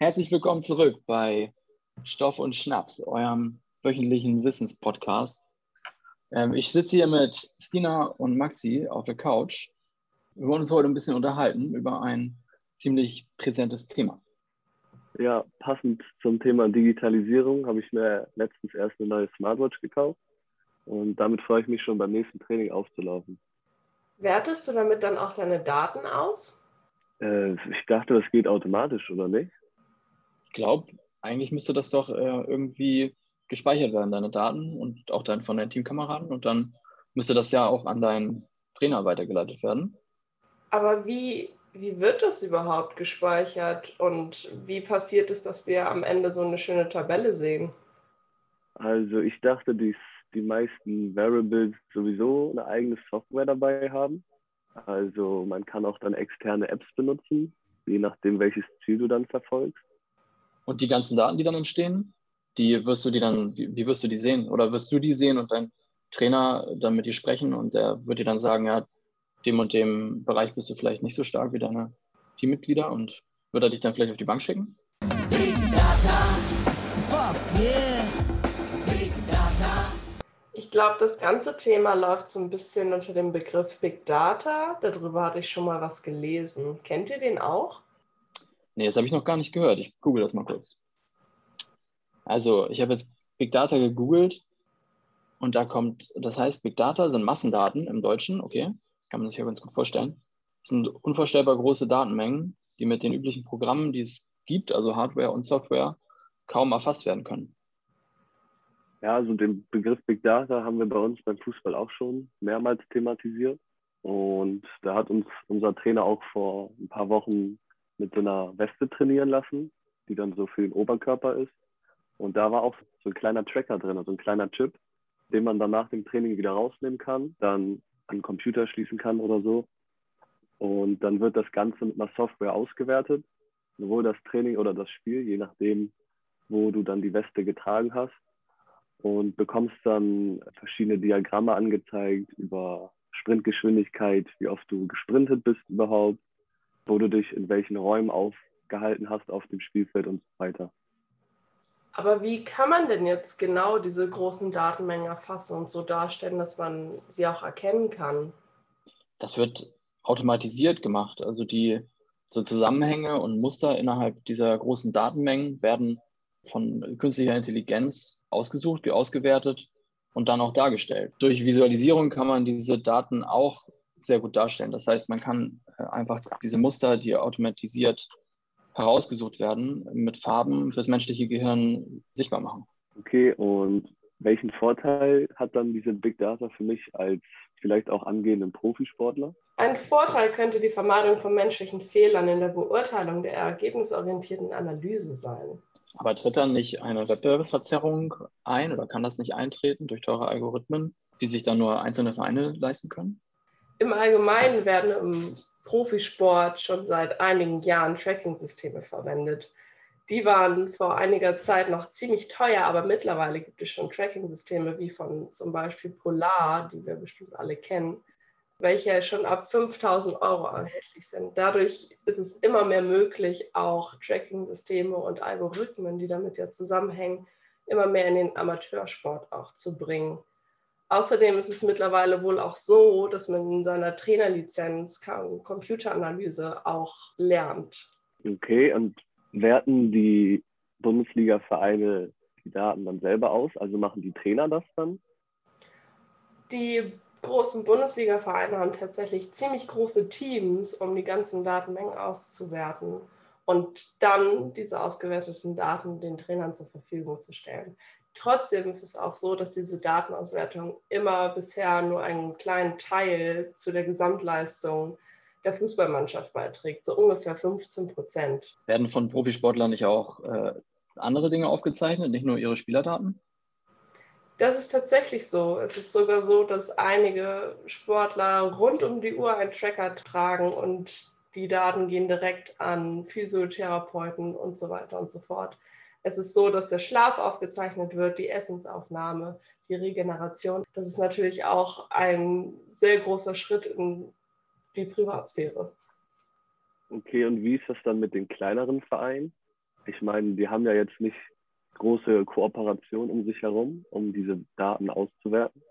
Herzlich willkommen zurück bei Stoff und Schnaps, eurem wöchentlichen Wissenspodcast. Ähm, ich sitze hier mit Stina und Maxi auf der Couch. Wir wollen uns heute ein bisschen unterhalten über ein ziemlich präsentes Thema. Ja, passend zum Thema Digitalisierung habe ich mir letztens erst eine neue Smartwatch gekauft und damit freue ich mich schon beim nächsten Training aufzulaufen. Wertest du damit dann auch deine Daten aus? Äh, ich dachte, das geht automatisch, oder nicht? Ich glaube, eigentlich müsste das doch äh, irgendwie gespeichert werden, deine Daten und auch dann von deinen Teamkameraden und dann müsste das ja auch an deinen Trainer weitergeleitet werden. Aber wie, wie wird das überhaupt gespeichert und wie passiert es, dass wir am Ende so eine schöne Tabelle sehen? Also ich dachte, die, die meisten Variables sowieso eine eigene Software dabei haben. Also man kann auch dann externe Apps benutzen, je nachdem, welches Ziel du dann verfolgst. Und die ganzen Daten, die dann entstehen, die wirst du die dann, wie, wie wirst du die sehen? Oder wirst du die sehen und dein Trainer dann mit dir sprechen und der wird dir dann sagen, ja, dem und dem Bereich bist du vielleicht nicht so stark wie deine Teammitglieder und wird er dich dann vielleicht auf die Bank schicken? Big Data, fuck. Big Data. Ich glaube, das ganze Thema läuft so ein bisschen unter dem Begriff Big Data. Darüber hatte ich schon mal was gelesen. Kennt ihr den auch? Nee, das habe ich noch gar nicht gehört. Ich google das mal kurz. Also, ich habe jetzt Big Data gegoogelt und da kommt, das heißt, Big Data sind Massendaten im Deutschen, okay, kann man sich ja ganz gut vorstellen. Das sind unvorstellbar große Datenmengen, die mit den üblichen Programmen, die es gibt, also Hardware und Software, kaum erfasst werden können. Ja, also den Begriff Big Data haben wir bei uns beim Fußball auch schon mehrmals thematisiert. Und da hat uns unser Trainer auch vor ein paar Wochen mit so einer Weste trainieren lassen, die dann so für den Oberkörper ist. Und da war auch so ein kleiner Tracker drin, also ein kleiner Chip, den man dann nach dem Training wieder rausnehmen kann, dann an den Computer schließen kann oder so. Und dann wird das Ganze mit einer Software ausgewertet, sowohl das Training oder das Spiel, je nachdem, wo du dann die Weste getragen hast. Und bekommst dann verschiedene Diagramme angezeigt über Sprintgeschwindigkeit, wie oft du gesprintet bist überhaupt, wo du dich in welchen Räumen aufgehalten hast auf dem Spielfeld und so weiter. Aber wie kann man denn jetzt genau diese großen Datenmengen erfassen und so darstellen, dass man sie auch erkennen kann? Das wird automatisiert gemacht. Also die so Zusammenhänge und Muster innerhalb dieser großen Datenmengen werden von künstlicher Intelligenz ausgesucht, wie ausgewertet und dann auch dargestellt. Durch Visualisierung kann man diese Daten auch sehr gut darstellen. Das heißt, man kann einfach diese Muster, die automatisiert herausgesucht werden, mit Farben fürs menschliche Gehirn sichtbar machen. Okay, und welchen Vorteil hat dann diese Big Data für mich als vielleicht auch angehenden Profisportler? Ein Vorteil könnte die Vermeidung von menschlichen Fehlern in der Beurteilung der ergebnisorientierten Analyse sein. Aber tritt dann nicht eine Wettbewerbsverzerrung ein oder kann das nicht eintreten durch teure Algorithmen, die sich dann nur einzelne Vereine leisten können? Im Allgemeinen werden im Profisport schon seit einigen Jahren Tracking-Systeme verwendet. Die waren vor einiger Zeit noch ziemlich teuer, aber mittlerweile gibt es schon Tracking-Systeme wie von zum Beispiel Polar, die wir bestimmt alle kennen, welche schon ab 5000 Euro erhältlich sind. Dadurch ist es immer mehr möglich, auch Tracking-Systeme und Algorithmen, die damit ja zusammenhängen, immer mehr in den Amateursport auch zu bringen. Außerdem ist es mittlerweile wohl auch so, dass man in seiner Trainerlizenz Computeranalyse auch lernt. Okay, und werten die Bundesliga-Vereine die Daten dann selber aus? Also machen die Trainer das dann? Die großen Bundesliga-Vereine haben tatsächlich ziemlich große Teams, um die ganzen Datenmengen auszuwerten und dann diese ausgewerteten Daten den Trainern zur Verfügung zu stellen. Trotzdem ist es auch so, dass diese Datenauswertung immer bisher nur einen kleinen Teil zu der Gesamtleistung der Fußballmannschaft beiträgt, so ungefähr 15 Prozent. Werden von Profisportlern nicht auch äh, andere Dinge aufgezeichnet, nicht nur ihre Spielerdaten? Das ist tatsächlich so. Es ist sogar so, dass einige Sportler rund um die Uhr einen Tracker tragen und die Daten gehen direkt an Physiotherapeuten und so weiter und so fort. Es ist so, dass der Schlaf aufgezeichnet wird, die Essensaufnahme, die Regeneration. Das ist natürlich auch ein sehr großer Schritt in die Privatsphäre. Okay, und wie ist das dann mit den kleineren Vereinen? Ich meine, die haben ja jetzt nicht große Kooperation um sich herum, um diese Daten auszuwerten.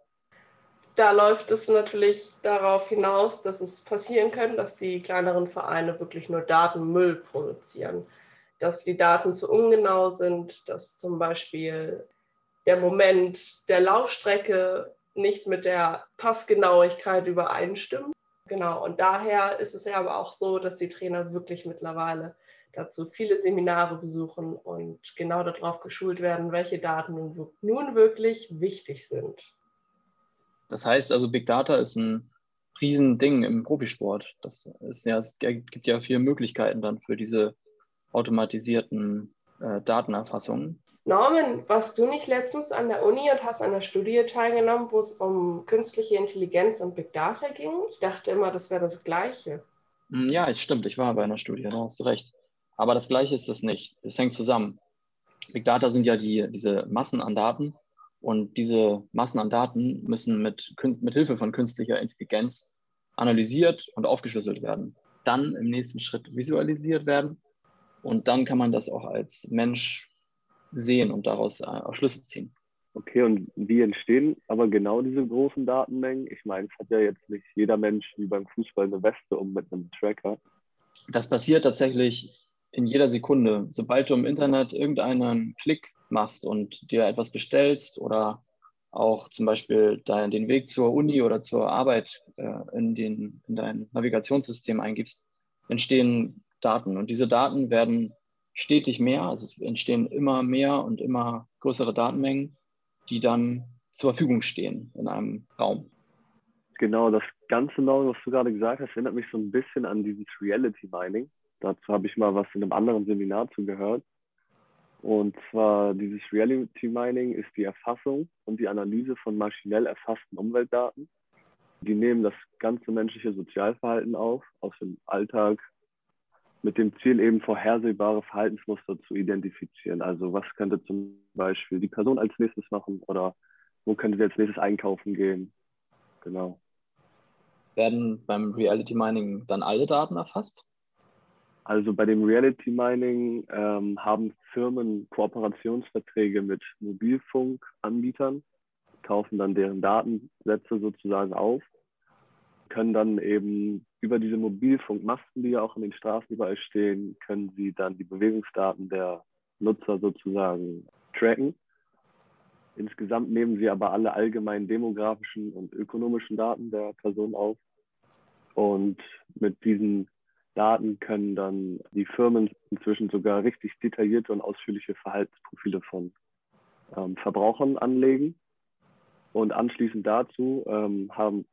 Da läuft es natürlich darauf hinaus, dass es passieren kann, dass die kleineren Vereine wirklich nur Datenmüll produzieren, dass die Daten zu ungenau sind, dass zum Beispiel der Moment der Laufstrecke nicht mit der Passgenauigkeit übereinstimmt. Genau, und daher ist es ja aber auch so, dass die Trainer wirklich mittlerweile dazu viele Seminare besuchen und genau darauf geschult werden, welche Daten nun wirklich wichtig sind. Das heißt also, Big Data ist ein Riesending im Profisport. Das ist ja, es gibt ja viele Möglichkeiten dann für diese automatisierten äh, Datenerfassungen. Norman, warst du nicht letztens an der Uni und hast an einer Studie teilgenommen, wo es um künstliche Intelligenz und Big Data ging? Ich dachte immer, das wäre das Gleiche. Hm, ja, stimmt. Ich war bei einer Studie, da hast du recht. Aber das Gleiche ist es nicht. Das hängt zusammen. Big Data sind ja die, diese Massen an Daten und diese Massen an Daten müssen mit, mit Hilfe von künstlicher Intelligenz analysiert und aufgeschlüsselt werden. Dann im nächsten Schritt visualisiert werden und dann kann man das auch als Mensch sehen und daraus äh, auch Schlüsse ziehen. Okay, und wie entstehen aber genau diese großen Datenmengen? Ich meine, es hat ja jetzt nicht jeder Mensch wie beim Fußball eine Weste um mit einem Tracker. Das passiert tatsächlich in jeder Sekunde. Sobald du im Internet irgendeinen Klick machst und dir etwas bestellst oder auch zum Beispiel den Weg zur Uni oder zur Arbeit äh, in, den, in dein Navigationssystem eingibst, entstehen Daten. Und diese Daten werden stetig mehr, also es entstehen immer mehr und immer größere Datenmengen, die dann zur Verfügung stehen in einem Raum. Genau, das ganze Neue, was du gerade gesagt hast, erinnert mich so ein bisschen an dieses Reality Mining. Dazu habe ich mal was in einem anderen Seminar zugehört. Und zwar dieses Reality Mining ist die Erfassung und die Analyse von maschinell erfassten Umweltdaten. Die nehmen das ganze menschliche Sozialverhalten auf, aus dem Alltag, mit dem Ziel eben vorhersehbare Verhaltensmuster zu identifizieren. Also was könnte zum Beispiel die Person als nächstes machen oder wo könnte sie als nächstes einkaufen gehen. Genau. Werden beim Reality Mining dann alle Daten erfasst? Also bei dem Reality Mining ähm, haben Firmen Kooperationsverträge mit Mobilfunkanbietern, kaufen dann deren Datensätze sozusagen auf, können dann eben über diese Mobilfunkmasten, die ja auch in den Straßen überall stehen, können sie dann die Bewegungsdaten der Nutzer sozusagen tracken. Insgesamt nehmen sie aber alle allgemeinen demografischen und ökonomischen Daten der Person auf. Und mit diesen Daten können dann die Firmen inzwischen sogar richtig detaillierte und ausführliche Verhaltensprofile von ähm, Verbrauchern anlegen. Und anschließend dazu ähm, haben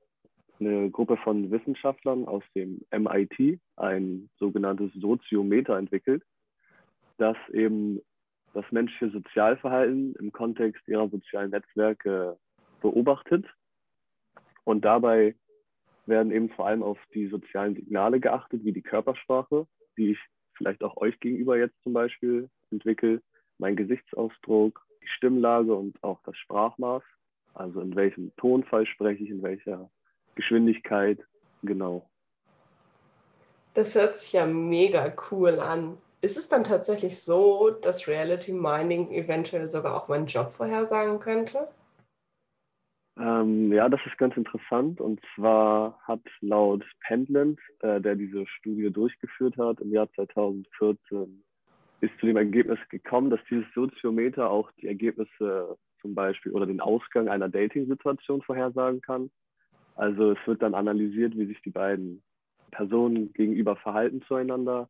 eine Gruppe von Wissenschaftlern aus dem MIT ein sogenanntes Soziometer entwickelt, das eben das menschliche Sozialverhalten im Kontext ihrer sozialen Netzwerke beobachtet. Und dabei werden eben vor allem auf die sozialen Signale geachtet, wie die Körpersprache, die ich vielleicht auch euch gegenüber jetzt zum Beispiel entwickle, mein Gesichtsausdruck, die Stimmlage und auch das Sprachmaß, also in welchem Tonfall spreche ich, in welcher Geschwindigkeit, genau. Das hört sich ja mega cool an. Ist es dann tatsächlich so, dass Reality Mining eventuell sogar auch meinen Job vorhersagen könnte? Ähm, ja, das ist ganz interessant. Und zwar hat laut Pendland, äh, der diese Studie durchgeführt hat im Jahr 2014, ist zu dem Ergebnis gekommen, dass dieses Soziometer auch die Ergebnisse zum Beispiel oder den Ausgang einer Dating-Situation vorhersagen kann. Also es wird dann analysiert, wie sich die beiden Personen gegenüber verhalten zueinander,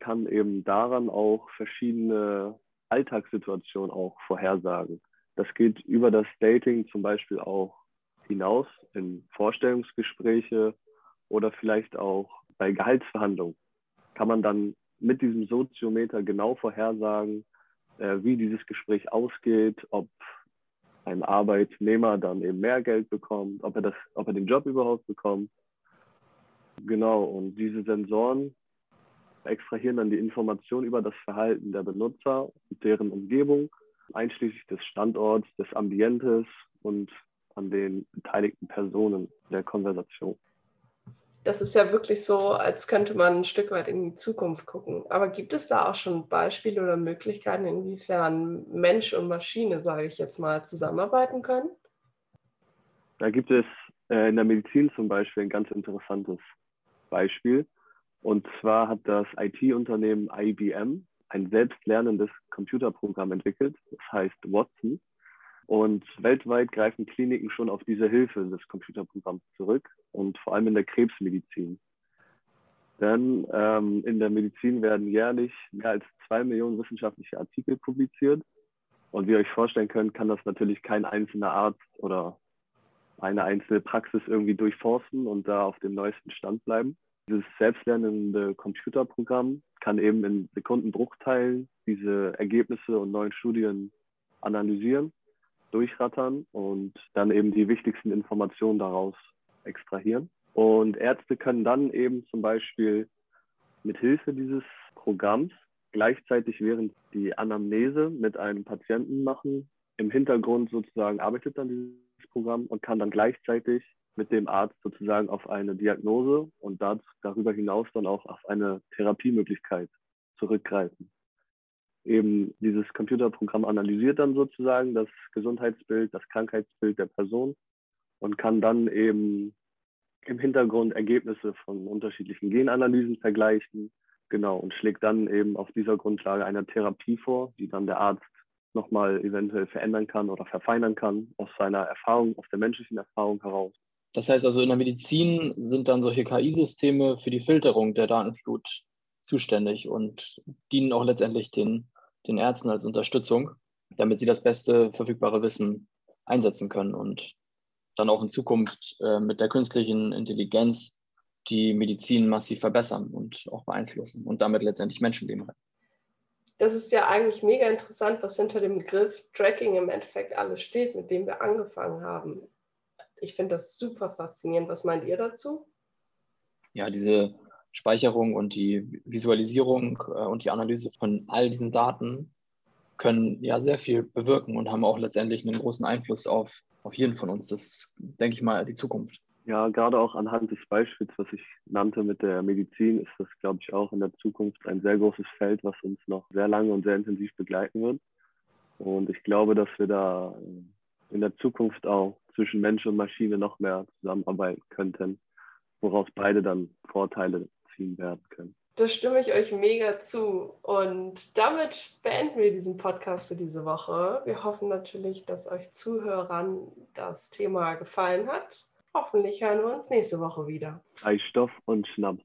kann eben daran auch verschiedene Alltagssituationen auch vorhersagen. Das geht über das Dating zum Beispiel auch hinaus in Vorstellungsgespräche oder vielleicht auch bei Gehaltsverhandlungen. Kann man dann mit diesem Soziometer genau vorhersagen, äh, wie dieses Gespräch ausgeht, ob ein Arbeitnehmer dann eben mehr Geld bekommt, ob er, das, ob er den Job überhaupt bekommt. Genau, und diese Sensoren extrahieren dann die Information über das Verhalten der Benutzer und deren Umgebung einschließlich des Standorts, des Ambientes und an den beteiligten Personen der Konversation. Das ist ja wirklich so, als könnte man ein Stück weit in die Zukunft gucken. Aber gibt es da auch schon Beispiele oder Möglichkeiten, inwiefern Mensch und Maschine, sage ich jetzt mal, zusammenarbeiten können? Da gibt es äh, in der Medizin zum Beispiel ein ganz interessantes Beispiel. Und zwar hat das IT-Unternehmen IBM ein selbstlernendes Computerprogramm entwickelt. Das heißt Watson. Und weltweit greifen Kliniken schon auf diese Hilfe des Computerprogramms zurück und vor allem in der Krebsmedizin. Denn ähm, in der Medizin werden jährlich mehr als zwei Millionen wissenschaftliche Artikel publiziert. Und wie ihr euch vorstellen könnt, kann das natürlich kein einzelner Arzt oder eine einzelne Praxis irgendwie durchforsten und da auf dem neuesten Stand bleiben. Dieses selbstlernende Computerprogramm kann eben in Sekundenbruchteilen diese Ergebnisse und neuen Studien analysieren, durchrattern und dann eben die wichtigsten Informationen daraus extrahieren. Und Ärzte können dann eben zum Beispiel mit Hilfe dieses Programms gleichzeitig während die Anamnese mit einem Patienten machen, im Hintergrund sozusagen arbeitet dann dieses Programm und kann dann gleichzeitig mit dem Arzt sozusagen auf eine Diagnose und darüber hinaus dann auch auf eine Therapiemöglichkeit zurückgreifen. Eben dieses Computerprogramm analysiert dann sozusagen das Gesundheitsbild, das Krankheitsbild der Person und kann dann eben im Hintergrund Ergebnisse von unterschiedlichen Genanalysen vergleichen. Genau, und schlägt dann eben auf dieser Grundlage eine Therapie vor, die dann der Arzt nochmal eventuell verändern kann oder verfeinern kann aus seiner Erfahrung, aus der menschlichen Erfahrung heraus. Das heißt also, in der Medizin sind dann solche KI-Systeme für die Filterung der Datenflut zuständig und dienen auch letztendlich den, den Ärzten als Unterstützung, damit sie das beste verfügbare Wissen einsetzen können und dann auch in Zukunft äh, mit der künstlichen Intelligenz die Medizin massiv verbessern und auch beeinflussen und damit letztendlich Menschenleben retten. Das ist ja eigentlich mega interessant, was hinter dem Begriff Tracking im Endeffekt alles steht, mit dem wir angefangen haben. Ich finde das super faszinierend. Was meint ihr dazu? Ja, diese Speicherung und die Visualisierung äh, und die Analyse von all diesen Daten können ja sehr viel bewirken und haben auch letztendlich einen großen Einfluss auf, auf jeden von uns. Das denke ich mal, die Zukunft. Ja, gerade auch anhand des Beispiels, was ich nannte mit der Medizin, ist das, glaube ich, auch in der Zukunft ein sehr großes Feld, was uns noch sehr lange und sehr intensiv begleiten wird. Und ich glaube, dass wir da in der Zukunft auch zwischen Mensch und Maschine noch mehr zusammenarbeiten könnten, woraus beide dann Vorteile ziehen werden können. Da stimme ich euch mega zu. Und damit beenden wir diesen Podcast für diese Woche. Wir hoffen natürlich, dass euch Zuhörern das Thema gefallen hat. Hoffentlich hören wir uns nächste Woche wieder. Ei Stoff und Schnapp.